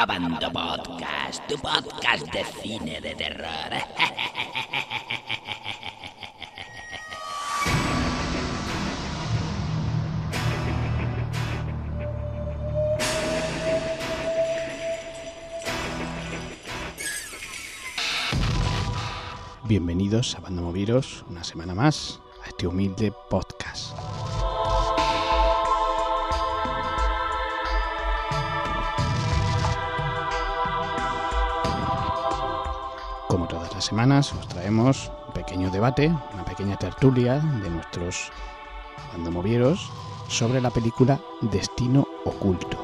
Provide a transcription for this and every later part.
Abando Podcast, tu podcast de cine de terror. Bienvenidos a Bando Moviros una semana más a este humilde podcast. Semanas, os traemos un pequeño debate, una pequeña tertulia de nuestros bandomovieros sobre la película Destino Oculto.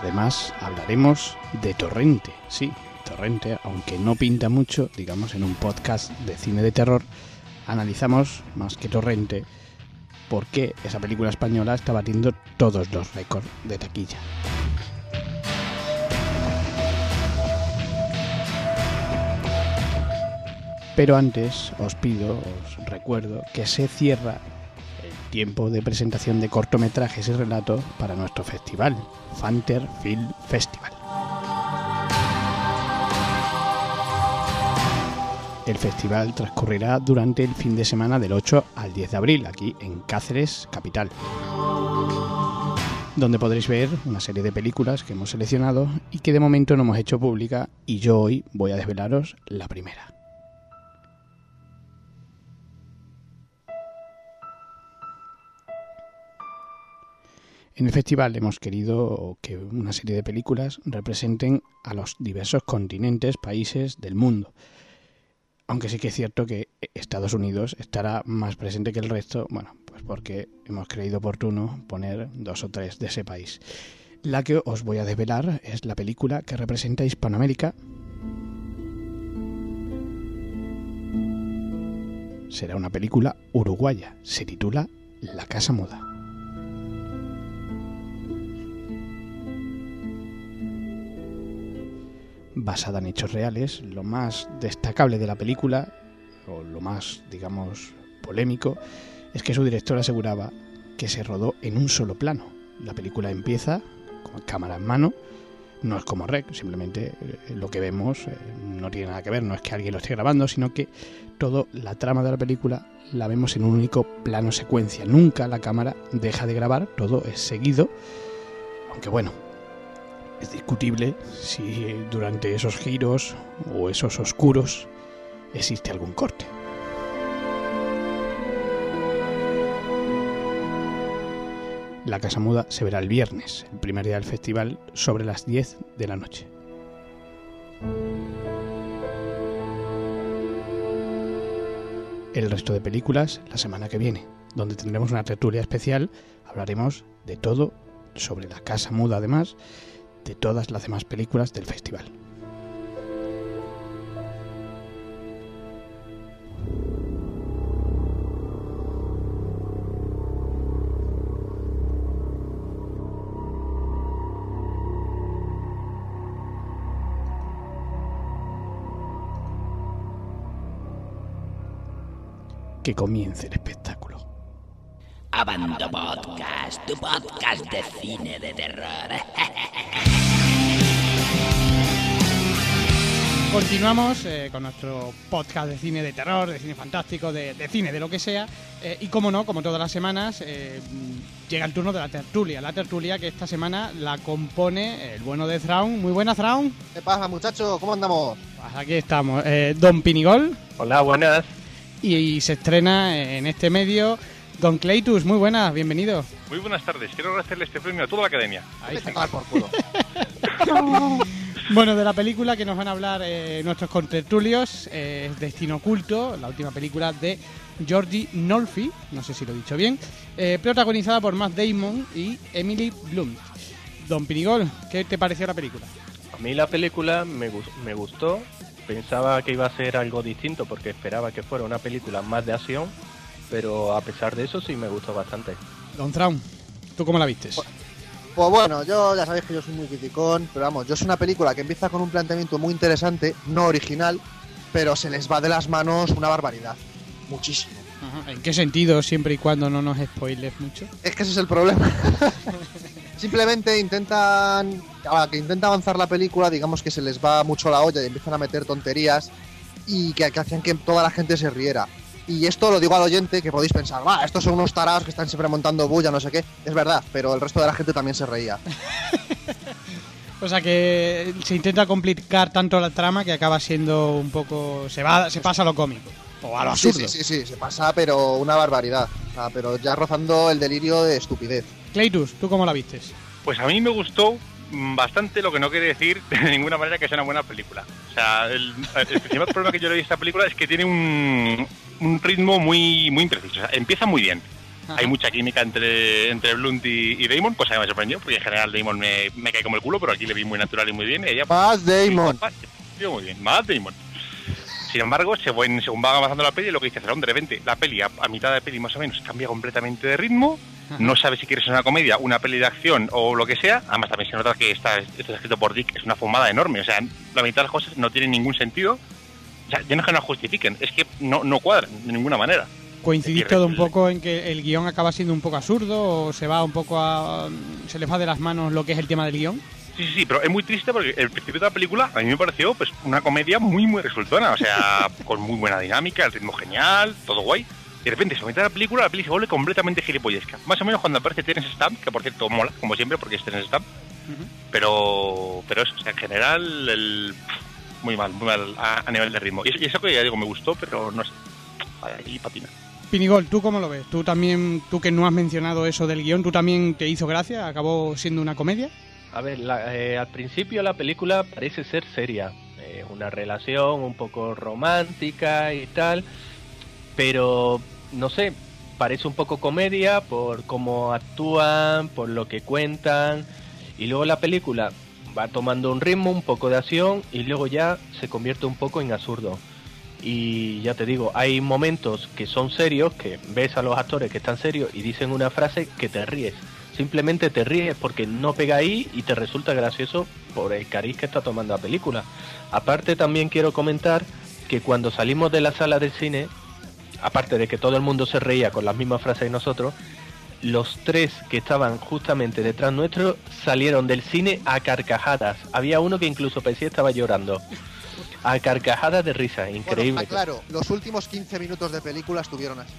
Además, hablaremos de Torrente, sí, Torrente, aunque no pinta mucho, digamos, en un podcast de cine de terror, analizamos más que Torrente por qué esa película española está batiendo todos los récords de taquilla. Pero antes os pido, os recuerdo que se cierra el tiempo de presentación de cortometrajes y relatos para nuestro festival, Fanter Film Festival. El festival transcurrirá durante el fin de semana del 8 al 10 de abril, aquí en Cáceres, capital, donde podréis ver una serie de películas que hemos seleccionado y que de momento no hemos hecho pública y yo hoy voy a desvelaros la primera. En el festival hemos querido que una serie de películas representen a los diversos continentes, países del mundo. Aunque sí que es cierto que Estados Unidos estará más presente que el resto, bueno, pues porque hemos creído oportuno poner dos o tres de ese país. La que os voy a desvelar es la película que representa Hispanoamérica. Será una película uruguaya. Se titula La Casa Muda. Basada en hechos reales. Lo más destacable de la película, o lo más, digamos, polémico, es que su director aseguraba que se rodó en un solo plano. La película empieza con cámara en mano, no es como Rec, simplemente eh, lo que vemos eh, no tiene nada que ver, no es que alguien lo esté grabando, sino que toda la trama de la película la vemos en un único plano secuencia. Nunca la cámara deja de grabar, todo es seguido, aunque bueno, es discutible si durante esos giros o esos oscuros existe algún corte. La Casa Muda se verá el viernes, el primer día del festival, sobre las 10 de la noche. El resto de películas la semana que viene, donde tendremos una tertulia especial, hablaremos de todo sobre la Casa Muda además, de todas las demás películas del festival. Que comience el espectáculo. Abando Podcast, tu podcast de cine de terror. Continuamos eh, con nuestro podcast de cine de terror, de cine fantástico, de, de cine, de lo que sea. Eh, y como no, como todas las semanas, eh, llega el turno de la tertulia. La tertulia que esta semana la compone el bueno de Thrawn. Muy buena, Thrawn. ¿Qué pasa, muchachos? ¿Cómo andamos? Pues aquí estamos. Eh, Don Pinigol. Hola, buenas. Y, y se estrena en este medio Don Cleitus. Muy buenas, bienvenido. Muy buenas tardes. Quiero agradecerle este premio a toda la academia. Ahí Vete está. por culo. Bueno, de la película que nos van a hablar eh, nuestros contertulios eh, es Destino Oculto, la última película de Georgie Nolfi, no sé si lo he dicho bien, eh, protagonizada por Matt Damon y Emily Blunt. Don Pinigol, ¿qué te pareció la película? A mí la película me, me gustó. Pensaba que iba a ser algo distinto porque esperaba que fuera una película más de acción. Pero a pesar de eso sí me gustó bastante. Don Traum, ¿tú cómo la vistes? Pues bueno, yo ya sabéis que yo soy muy criticón, pero vamos, yo es una película que empieza con un planteamiento muy interesante, no original, pero se les va de las manos una barbaridad. Muchísimo. Ajá. ¿En qué sentido, siempre y cuando no nos spoiles mucho? Es que ese es el problema. Simplemente intentan. Ahora que intenta avanzar la película, digamos que se les va mucho la olla y empiezan a meter tonterías y que, que hacían que toda la gente se riera. Y esto lo digo al oyente que podéis pensar, va, estos son unos tarados que están siempre montando bulla, no sé qué. Es verdad, pero el resto de la gente también se reía. O sea que se intenta complicar tanto la trama que acaba siendo un poco. Se va, se pasa a lo cómico. O a lo Sí, absurdo. sí, sí, sí, se pasa, pero una barbaridad. O sea, pero ya rozando el delirio de estupidez. Cleitus, ¿tú cómo la vistes? Pues a mí me gustó bastante, lo que no quiere decir de ninguna manera que sea una buena película. O sea, el, el principal problema que yo le di a esta película es que tiene un, un ritmo muy, muy impreciso. O sea, empieza muy bien. Ajá. Hay mucha química entre, entre Blunt y, y Damon, cosa que me sorprendió, porque en general Damon me, me cae como el culo, pero aquí le vi muy natural y muy bien. Y ella, Más Damon. Yo muy bien, más Damon. Sin embargo, según, según va avanzando la peli, lo que dice Cerón, de repente, la peli a, a mitad de peli más o menos cambia completamente de ritmo. No sabes si quieres una comedia, una peli de acción o lo que sea. Además, también se nota que está, está escrito por Dick, es una fumada enorme. O sea, la mitad de las cosas no tienen ningún sentido. O sea, ya no es que no justifiquen, es que no, no cuadran de ninguna manera. ¿Coincidís todo un poco en que el guion acaba siendo un poco absurdo o se va un poco a. se les va de las manos lo que es el tema del guion? Sí, sí, sí, pero es muy triste porque el principio de la película a mí me pareció pues una comedia muy, muy resultona. O sea, con muy buena dinámica, el ritmo genial, todo guay. Y de repente, mitad de la película, la peli se vuelve completamente gilipollesca. Más o menos cuando aparece Terence Stamp, que por cierto mola, como siempre, porque es Terence Stamp. Pero, pero eso, o sea, en general, el, muy mal, muy mal a, a nivel de ritmo. Y eso, y eso que ya digo, me gustó, pero no sé. Ahí patina. Pinigol, ¿tú cómo lo ves? ¿Tú también, tú que no has mencionado eso del guion, ¿tú también te hizo gracia? ¿Acabó siendo una comedia? A ver, la- eh, al principio la película parece ser seria, eh, una relación un poco romántica y tal, pero no sé, parece un poco comedia por cómo actúan, por lo que cuentan, y luego la película va tomando un ritmo, un poco de acción, y luego ya se convierte un poco en absurdo. Y ya te digo, hay momentos que son serios, que ves a los actores que están serios y dicen una frase que te ríes. Simplemente te ríes porque no pega ahí y te resulta gracioso por el cariz que está tomando la película. Aparte también quiero comentar que cuando salimos de la sala del cine, aparte de que todo el mundo se reía con las mismas frases que nosotros, los tres que estaban justamente detrás nuestro salieron del cine a carcajadas. Había uno que incluso que estaba llorando. A carcajadas de risa, increíble. claro, los últimos 15 minutos de película estuvieron así.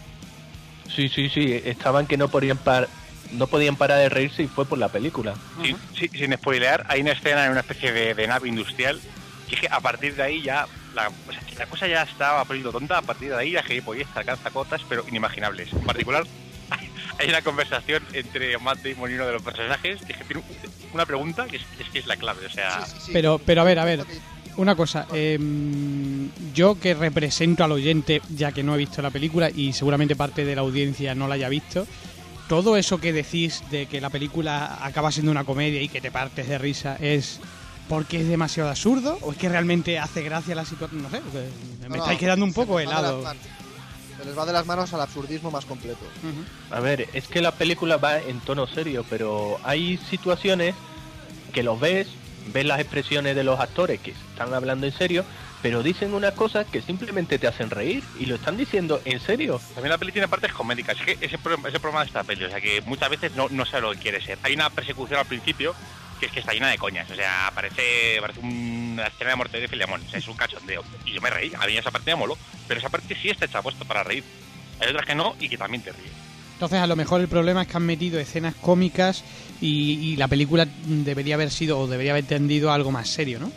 Sí, sí, sí, estaban que no podían, par no podían parar de reírse y fue por la película. Sí, sí, sin spoilear, hay una escena en una especie de, de nave industrial que es que a partir de ahí ya la, o sea, que la cosa ya estaba poniendo tonta, a partir de ahí la gilipollez alcanza cotas pero inimaginables. En particular, hay, una conversación entre Matt Damon y uno de los personajes que, tiene una pregunta que es, es que es la clave, o sea... Sí, sí, sí. Pero, pero a ver, a ver, una cosa. em, yo que represento al oyente, ya que no he visto la película y seguramente parte de la audiencia no la haya visto, todo eso que decís de que la película acaba siendo una comedia y que te partes de risa es porque es demasiado absurdo o es que realmente hace gracia la situación. No sé, me No, estáis quedando un poco helado. Se les va de las manos al absurdismo más completo. Ujú. A ver, es que la película va en tono serio, pero hay situaciones que los ves, ves las expresiones de los actores que están hablando en serio, pero dicen unas cosas que simplemente te hacen reír y lo están diciendo en serio. También la peli tiene partes comédicas. Es que ese problema, ese problema de esta peli, o sea que muchas veces no, no sabe lo que quiere ser. Hay una persecución al principio que es que está llena de coñas. O sea, parece, parece una escena de muerte de Filemón. O sea, es un cachondeo. Y yo me reí. A mí esa parte me moló. Pero esa parte sí está hecha puesto para reír. Hay otras que no y que también te ríes. Entonces, a lo mejor el problema es que han metido escenas cómicas y, y la película debería haber sido o debería haber tendido a algo más serio, ¿no?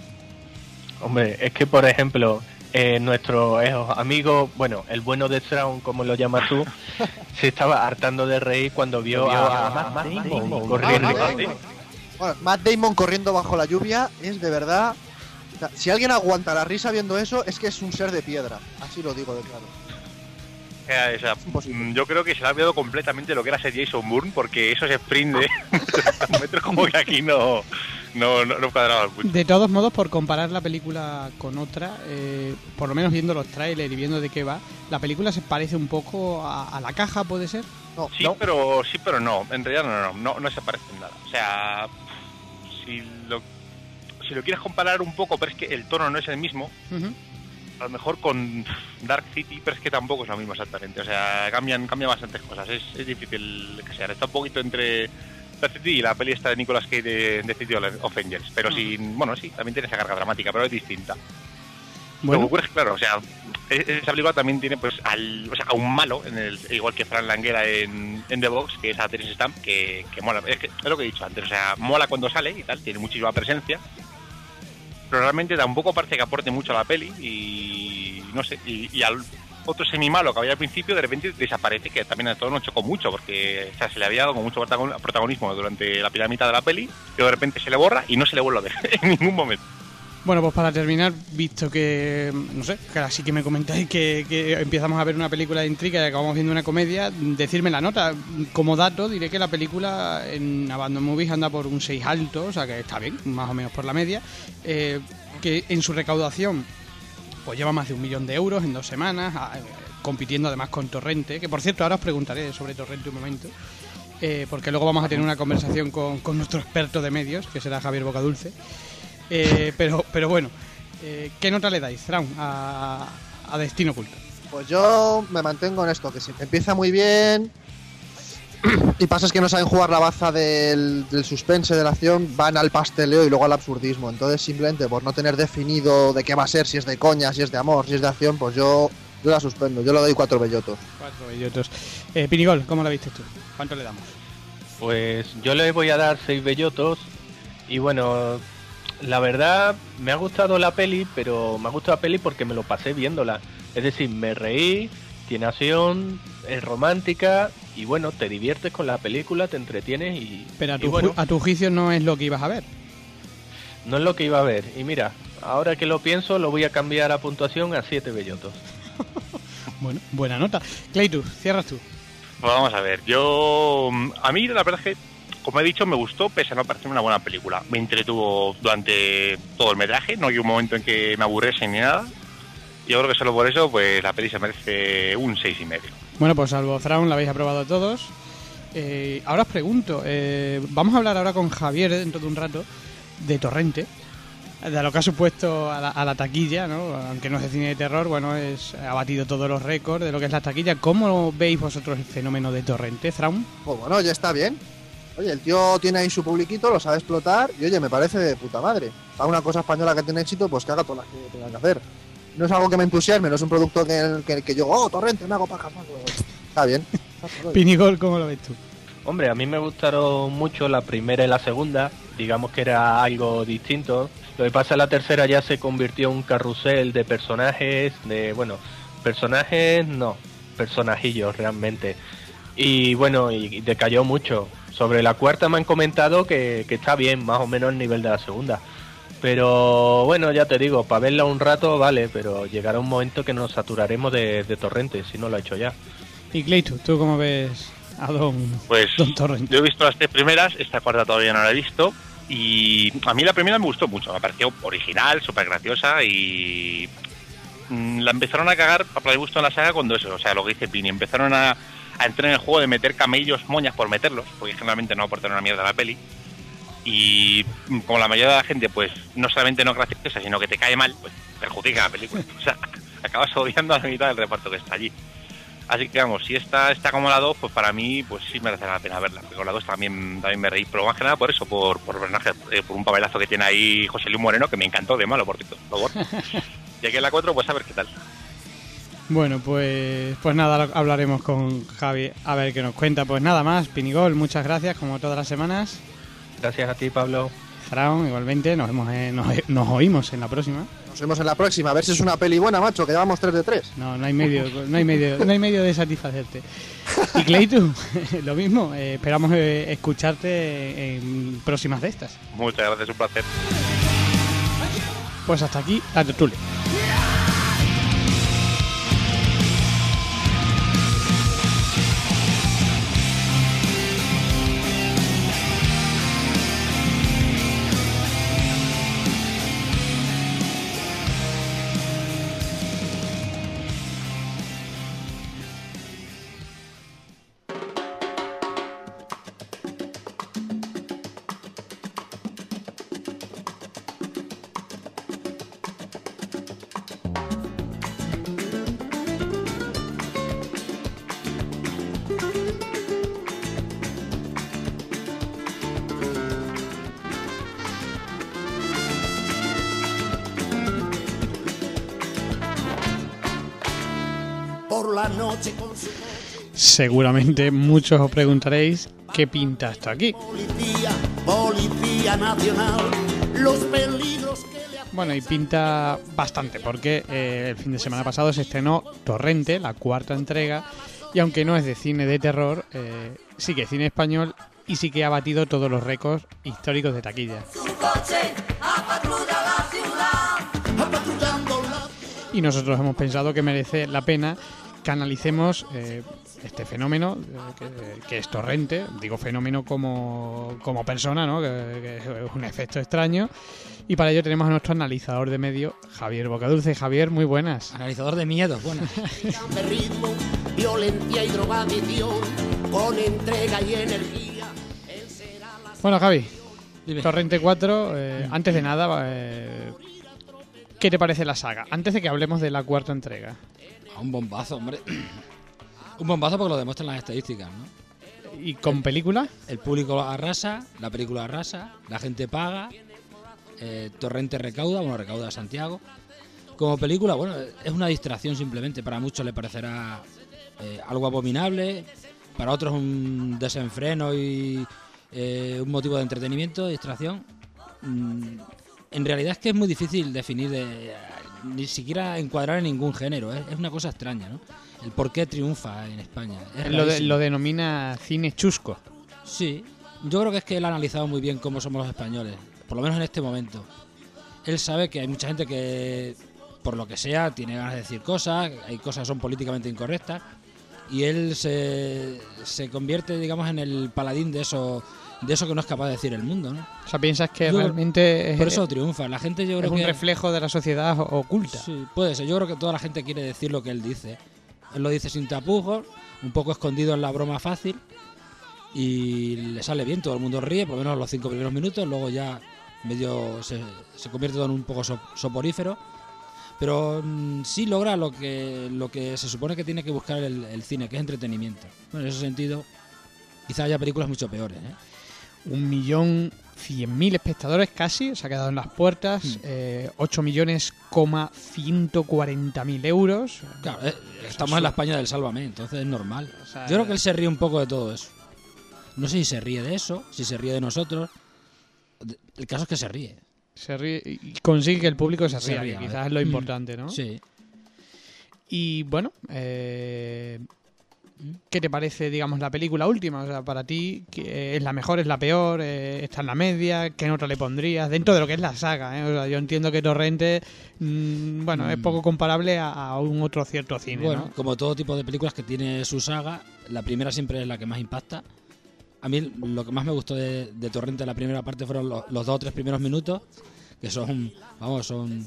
Hombre, es que por ejemplo, eh, nuestro eh, amigo, bueno, el bueno de Strawn, como lo llamas tú, se estaba hartando de reír cuando vio a, Matt Damon corriendo. Ah, Matt Damon. Bueno, Matt Damon corriendo bajo la lluvia es de verdad. o sea, Si alguien aguanta la risa viendo eso, es que es un ser de piedra. Así lo digo de claro. O sea, o sea, imposible. mm, yo creo que se le ha olvidado completamente lo que era ser Jason Bourne porque esos sprint de 30 metros como que aquí no, no, no, no cuadraban mucho. De todos modos, por comparar la película con otra, eh, por lo menos viendo los trailers y viendo de qué va, la película se parece un poco a, a la caja, ¿puede ser? No, Sí, no. pero sí, pero no. En realidad no, no, no, no se parece en nada. O sea, si lo, si lo quieres comparar un poco, pero es que el tono no es el mismo. A lo mejor con Dark City, pero es que tampoco es lo mismo exactamente. O sea, cambian, cambian bastantes cosas. Es, es difícil que sea. Está un poquito entre Dark City y la peli esta de Nicolas Cage de, de City of Angels. Pero sin, bueno, sí, también tiene esa carga dramática, pero es distinta. Lo que Bueno, ocurre es que, claro, o sea, esa película también tiene pues al, o sea, a un malo, en el, igual que Fran Languera en, en The Box, que es a Terence Stamp, que, mola. Es, que, es lo que he dicho antes, o sea, mola cuando sale y tal, tiene muchísima presencia, pero realmente tampoco parece que aporte mucho a la peli y no sé, y, al otro semi-malo que había al principio de repente desaparece, que también a todos nos chocó mucho, porque o sea, se le había dado con mucho protagon- protagonismo durante la primera mitad de la peli, y de repente se le borra y no se le vuelve a ver en ningún momento. Bueno, pues para terminar, visto que, no sé, que así que me comentáis que, que empezamos a ver una película de intriga y acabamos viendo una comedia, decirme la nota. Como dato, diré que la película en Abandon Movies anda por un 6 alto, o sea que está bien, más o menos por la media. eh, que en su recaudación pues lleva más de un millón de euros en dos semanas, a- eh, compitiendo además con Torrente, que por cierto ahora os preguntaré sobre Torrente un momento, eh, porque luego vamos a tener una conversación con, con nuestro experto de medios, que será Javier Bocadulce. Eh, pero, pero bueno, eh, ¿qué nota le dais, Traum, a, a Destino Oculto? Pues yo me mantengo en esto, que si empieza muy bien y pasa es que no saben jugar la baza del, del suspense, de la acción, van al pasteleo y luego al absurdismo. Entonces simplemente por no tener definido de qué va a ser, si es de coña, si es de amor, si es de acción, pues yo, yo la suspendo, yo le doy cuatro bellotos. Cuatro bellotos. Eh, Pinigol, ¿cómo la viste tú? ¿Cuánto le damos? Pues yo le voy a dar seis bellotos y bueno, la verdad me ha gustado la peli, pero me ha gustado la peli porque me lo pasé viéndola. Es decir, me reí, tiene acción, es romántica y bueno, te diviertes con la película, te entretienes y, Pero a y tu, bueno, ju- a tu juicio no es lo que ibas a ver. no es lo que iba a ver. Y mira, ahora que lo pienso, lo voy a cambiar a puntuación a siete bellotos. Bueno, buena nota. Claytu, cierras tú. Pues vamos a ver, yo. mm, A mí, la verdad es que, como he dicho, me gustó, pese a no parecerme una buena película. Me entretuvo durante todo el metraje, no hay un momento en que me aburriese ni nada. Y yo creo que solo por eso, pues la peli se merece un seis y medio. Bueno, pues salvo Thrawn la habéis aprobado todos. Eh, ahora os pregunto, eh, vamos a hablar ahora con Javier dentro de un rato de Torrente, de lo que ha supuesto a la, a la taquilla, ¿no? Aunque no es de cine de terror, bueno, es, ha batido todos los récords de lo que es la taquilla. ¿Cómo veis vosotros el fenómeno de Torrente, Thrawn? Pues bueno, ya está bien. Oye, el tío tiene ahí su publiquito, lo sabe explotar y oye, me parece de puta madre. A una cosa española que tiene éxito, pues que haga todas las que tenga que hacer. No es algo que me entusiasme, no es un producto que, que, que yo, oh, torrente, me hago pajas. más, Está bien. Pinigol, ¿cómo lo ves tú? Hombre, a mí me gustaron mucho la primera y la segunda, digamos que era algo distinto. Lo que pasa es que la tercera ya se convirtió en un carrusel de personajes, de, bueno, personajes no, personajillos realmente. Y bueno, y decayó mucho. Sobre la cuarta me han comentado que, que está bien, más o menos el nivel de la segunda. Pero bueno, ya te digo, para verla un rato vale, pero llegará un momento que nos saturaremos de, de torrentes, si no lo ha hecho ya. Y Claytu, ¿tú cómo ves a Don, Pues don Torrente? yo he visto las tres primeras, esta cuarta todavía no la he visto. Y a mí la primera me gustó mucho, me pareció original, súper graciosa y mm, la empezaron a cagar para mi gusto en la saga cuando eso, o sea, lo que dice Pini, empezaron a, a entrar en el juego de meter camellos moñas por meterlos, porque generalmente no aportan una mierda a la peli. Y como la mayoría de la gente, pues no solamente no es graciosa, sino que te cae mal, pues perjudica la película. O sea, acabas odiando a la mitad del reparto que está allí. Así que vamos, si esta está como la 2, pues para mí pues sí merece la pena verla. Porque con la 2 también, también me reí, pero más que nada por eso, por, por, eh, por un papelazo que tiene ahí José Luis Moreno, que me encantó de malo, por cierto. Por favor. y aquí en la 4, pues a ver qué tal. Bueno, pues, pues nada, hablaremos con Javi a ver qué nos cuenta. Pues nada más, Pinigol, muchas gracias, como todas las semanas. Gracias a ti, Pablo. Fraun, igualmente, nos, vemos en- nos, nos oímos en la próxima. Nos vemos en la próxima, a ver si es una peli buena, macho, que llevamos 3 de 3. No, no hay medio, no hay medio, no hay medio de satisfacerte. Y Clayton, lo mismo, eh, esperamos eh, escucharte en próximas de estas. Muchas gracias, un placer. Pues hasta aquí la tertulia. Seguramente muchos os preguntaréis qué pinta esto aquí. Bueno, y pinta bastante, porque eh, el fin de semana pasado se estrenó Torrente, la cuarta entrega, y aunque no es de cine de terror, eh, sí que es cine español y sí que ha batido todos los récords históricos de taquilla. Y nosotros hemos pensado que merece la pena que analicemos eh, este fenómeno eh, que, que es torrente, digo fenómeno como, como persona, ¿no? que, que es un efecto extraño. Y para ello tenemos a nuestro analizador de medio, Javier Bocadulce. Javier, muy buenas. Analizador de miedos, bueno. de ritmo, violencia y drogadicción, con entrega y energía. Él será la Bueno, Javi, Dime. Torrente 4, eh, antes de nada, eh, ¿qué te parece la saga? Antes de que hablemos de la cuarta entrega. Ah, Un bombazo, hombre. Un bombazo porque lo demuestran las estadísticas, ¿no? ¿Y con película? El público arrasa, la película arrasa, la gente paga, eh, Torrente recauda, bueno, recauda Santiago. Como película, bueno, es una distracción simplemente. Para muchos le parecerá eh, algo abominable, para otros un desenfreno y eh, un motivo de entretenimiento, distracción. Mm, en realidad es que es muy difícil definir, de, ni siquiera encuadrar en ningún género. Es, es una cosa extraña, ¿no? El por qué triunfa en España. Es Lo, de- lo denomina cine chusco. Sí, yo creo que es que él ha analizado muy bien cómo somos los españoles, por lo menos en este momento. Él sabe que hay mucha gente que, por lo que sea, tiene ganas de decir cosas, hay cosas que son políticamente incorrectas, y él se, se convierte, digamos, en el paladín de eso, de eso que no es capaz de decir el mundo, ¿no? O sea, piensas que Yo- realmente es, Por eso triunfa. La gente yo es creo un que... reflejo de la sociedad oculta. Sí, puede ser. Yo creo que toda la gente quiere decir lo que él dice. Él lo dice sin tapujos, un poco escondido en la broma fácil y le sale bien, todo el mundo ríe, por lo menos los cinco primeros minutos, luego ya medio se, se convierte todo en un poco so- soporífero. Pero mm, sí logra lo que, lo que se supone que tiene que buscar el, el cine, que es entretenimiento. Bueno, en ese sentido, quizá haya películas mucho peores. ¿eh? Un millón cien mil espectadores casi, se ha quedado en las puertas. Hmm. eh, 8 millones coma 140 mil euros. Claro, eh, estamos en la España del Sálvame, entonces es normal. O sea, Yo creo que él se ríe un poco de todo eso. No sé si se ríe de eso, si se ríe de nosotros. El caso es que se ríe. se ríe y consigue que el público se Se ría, que ¿eh? quizás es lo Mm. importante, ¿no? Sí. Y bueno, eh, ¿qué te parece, digamos, la película última? O sea, para ti, ¿qué- ¿es la mejor, es la peor? eh, ¿Está en la media? ¿Qué nota le pondrías? Dentro de lo que es la saga, ¿eh? O sea, yo entiendo que Torrente, mm, bueno, es Mm. poco comparable a, a un otro cierto cine, Bueno, ¿no? como todo tipo de películas que tiene su saga, la primera siempre es la que más impacta. A mí lo que más me gustó de, de Torrente la primera parte fueron los, los dos o tres primeros minutos, que son, vamos, son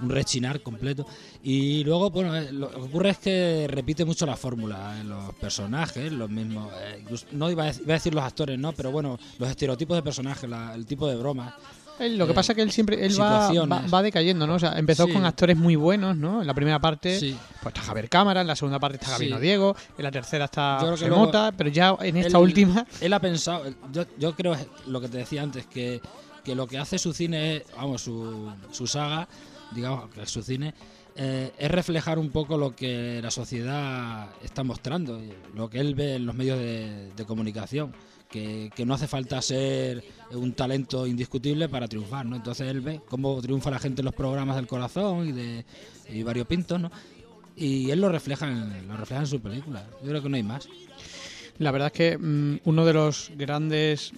un rechinar completo. Y luego, bueno, eh, lo que ocurre es que repite mucho la fórmula en los personajes, los mismos, eh, incluso- no iba a, iba a decir los actores, ¿no? Pero bueno, los estereotipos de personajes, la- el tipo de broma. Él- lo que eh, pasa es que él siempre él va, va, va decayendo, ¿no? O sea, empezó Sí. con actores muy buenos, ¿no? En la primera parte Sí. pues está Javier Cámara, en la segunda parte está Gabino Sí. Diego, en la tercera está José Mota, pero ya en esta Él- última Él ha pensado, yo, yo creo lo que te decía antes, que, que lo que hace su cine, es, vamos, su, su saga, digamos, que es su cine, eh, es reflejar un poco lo que la sociedad está mostrando, lo que él ve en los medios de, comunicación, que, que no hace falta ser un talento indiscutible para triunfar, ¿no? Entonces él ve cómo triunfa la gente en los programas del corazón y de y variopintos, ¿no? Y él lo refleja en, lo refleja en su película. Yo creo que no hay más. La verdad es que mm, uno de los grandes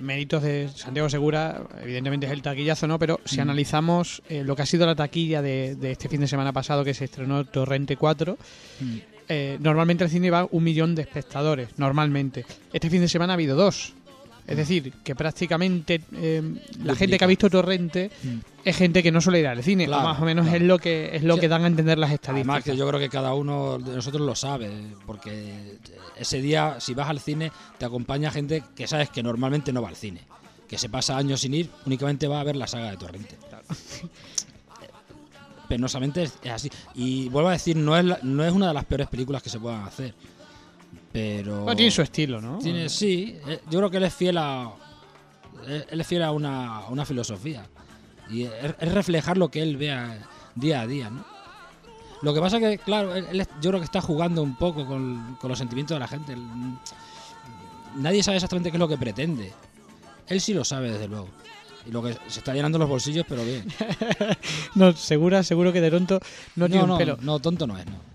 méritos de Santiago Segura, evidentemente es el taquillazo, ¿no? Pero si Mm. analizamos eh, lo que ha sido la taquilla de, de este fin de semana pasado que se estrenó Torrente 4, Mm. eh, normalmente el cine va un millón de espectadores, normalmente. Este fin de semana ha habido dos. Es decir, que prácticamente eh, la gente que ha visto Torrente Mm. es gente que no suele ir al cine, Claro, más o menos claro. es lo que es lo Sí. que dan a entender las Además estadísticas. que yo creo que cada uno de nosotros lo sabe, porque ese día si vas al cine te acompaña gente que sabes que normalmente no va al cine, que se pasa años sin ir, únicamente va a ver la saga de Torrente. Penosamente es, es así. Y vuelvo a decir, no es, la- no es una de las peores películas que se puedan hacer. Pero... Bueno, tiene su estilo, ¿no? Tiene, sí, eh, yo creo que él es fiel a. Él él es fiel a una, a una filosofía. Y es, es reflejar lo que él vea día a día, ¿no? Lo que pasa que, claro, él- yo creo que está jugando un poco con, con los sentimientos de la gente. El- Nadie sabe exactamente qué es lo que pretende. Él sí lo sabe, desde luego. Y lo que se está llenando los bolsillos, pero bien. No, segura, seguro que de tonto no, tiene No, un no, pelo. no, tonto no es, no.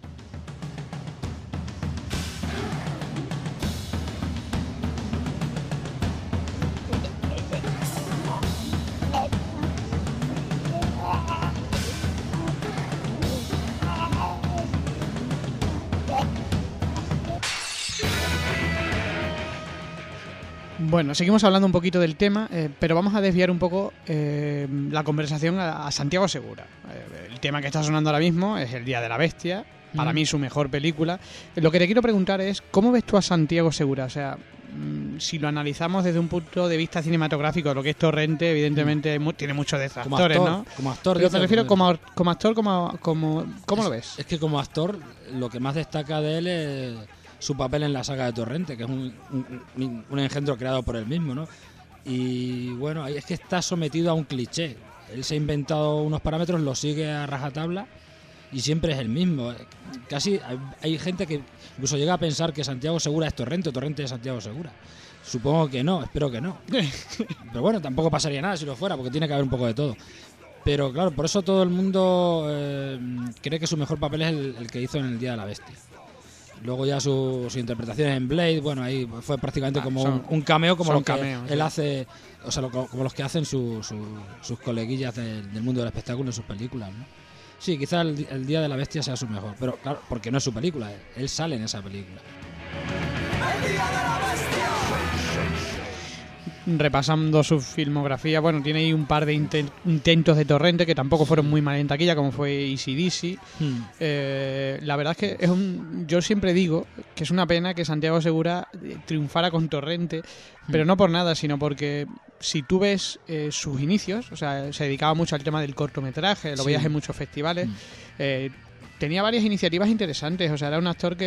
Bueno, seguimos hablando un poquito del tema, eh, pero vamos a desviar un poco eh, la conversación a, a Santiago Segura. Eh, el tema que está sonando ahora mismo es El Día de la Bestia, para Mm. mí su mejor película. Lo que te quiero preguntar es, ¿cómo ves tú a Santiago Segura? O sea, mm, si lo analizamos desde un punto de vista cinematográfico, lo que es Torrente, evidentemente mu- tiene muchos Como detractores, actor, ¿no? como actor. Pero dice, te refiero como, como actor, como, como, ¿cómo lo ves? Es que como actor, lo que más destaca de él es su papel en la saga de Torrente, que es un, un- un engendro creado por él mismo, ¿no? Y bueno, es que está sometido a un cliché. Él se ha inventado unos parámetros, los sigue a rajatabla y siempre es el mismo. Casi hay, hay gente que incluso llega a pensar que Santiago Segura es Torrente o Torrente es Santiago Segura. Supongo que no, espero que no. Pero bueno, tampoco pasaría nada si lo fuera, porque tiene que haber un poco de todo. Pero claro, por eso todo el mundo eh, cree que su mejor papel es el, el que hizo en El Día de la Bestia. Luego ya su- sus interpretaciones en Blade, bueno, ahí fue prácticamente Ah, como son- un, un cameo como que cameos, él sí. hace, o sea, lo- como los que hacen su- su- sus coleguillas del, del mundo del espectáculo en sus películas, ¿no? Sí, quizá el, el Día de la Bestia sea su mejor, pero claro, porque no es su película, él sale en esa película. Repasando su filmografía, bueno, tiene ahí un par de inten- intentos de Torrente que tampoco fueron muy mal en taquilla, como fue Easy Dizzy. Hmm. Eh, la verdad es que es un, yo siempre digo que es una pena que Santiago Segura eh, triunfara con Torrente, pero no por nada, sino porque si tú ves eh, sus inicios, o sea, se dedicaba mucho al tema del cortometraje, lo Sí. veías en muchos festivales. Mm. eh, tenía varias iniciativas interesantes, o sea, era un actor que,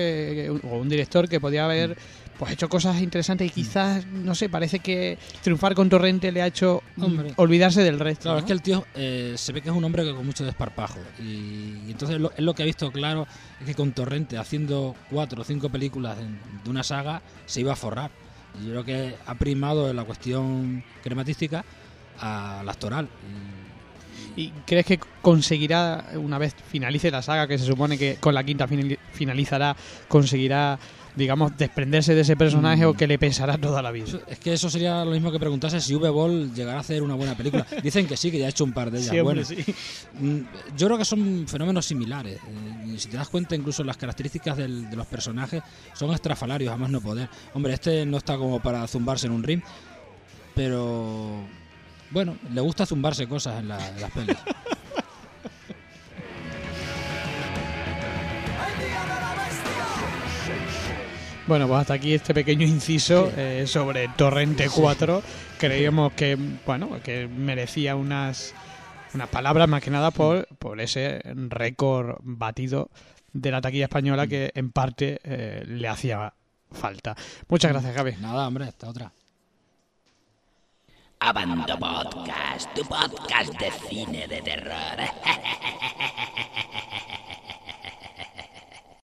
que- o un director que podía haber pues hecho cosas interesantes y quizás, no sé, parece que triunfar con Torrente le ha hecho mm, Hombre. olvidarse del resto. Claro, ¿no? es que el tío eh, se ve que es un hombre que con mucho desparpajo. Y, y entonces lo, él lo que ha visto claro es que con Torrente, haciendo cuatro o cinco películas en- de una saga, se iba a forrar. Y yo creo que ha primado la cuestión crematística a la actoral. ¿Y crees que conseguirá, una vez finalice la saga, que se supone que con la quinta finali- finalizará, conseguirá, digamos, desprenderse de ese personaje Mm. o que le pesará toda la vida? Es que eso sería lo mismo que preguntase si V-Ball llegará a hacer una buena película. Dicen que sí, que ya ha hecho un par de ellas Sí, hombre, buenas. sí. Mm, Yo creo que son fenómenos similares. eh, y si te das cuenta, incluso las características del- de los personajes son estrafalarios, a más no poder. Hombre, este no está como para zumbarse en un ring, pero bueno, le gusta zumbarse cosas en, la- en las pelis. Bueno, pues hasta aquí este pequeño inciso eh, sobre Torrente 4. Creíamos que, bueno, que merecía unas, unas palabras más que nada por, por ese récord batido de la taquilla española que en parte eh, le hacía falta. Muchas gracias, Gaby. Nada, hombre, esta otra. Abando Podcast, tu podcast de cine de terror.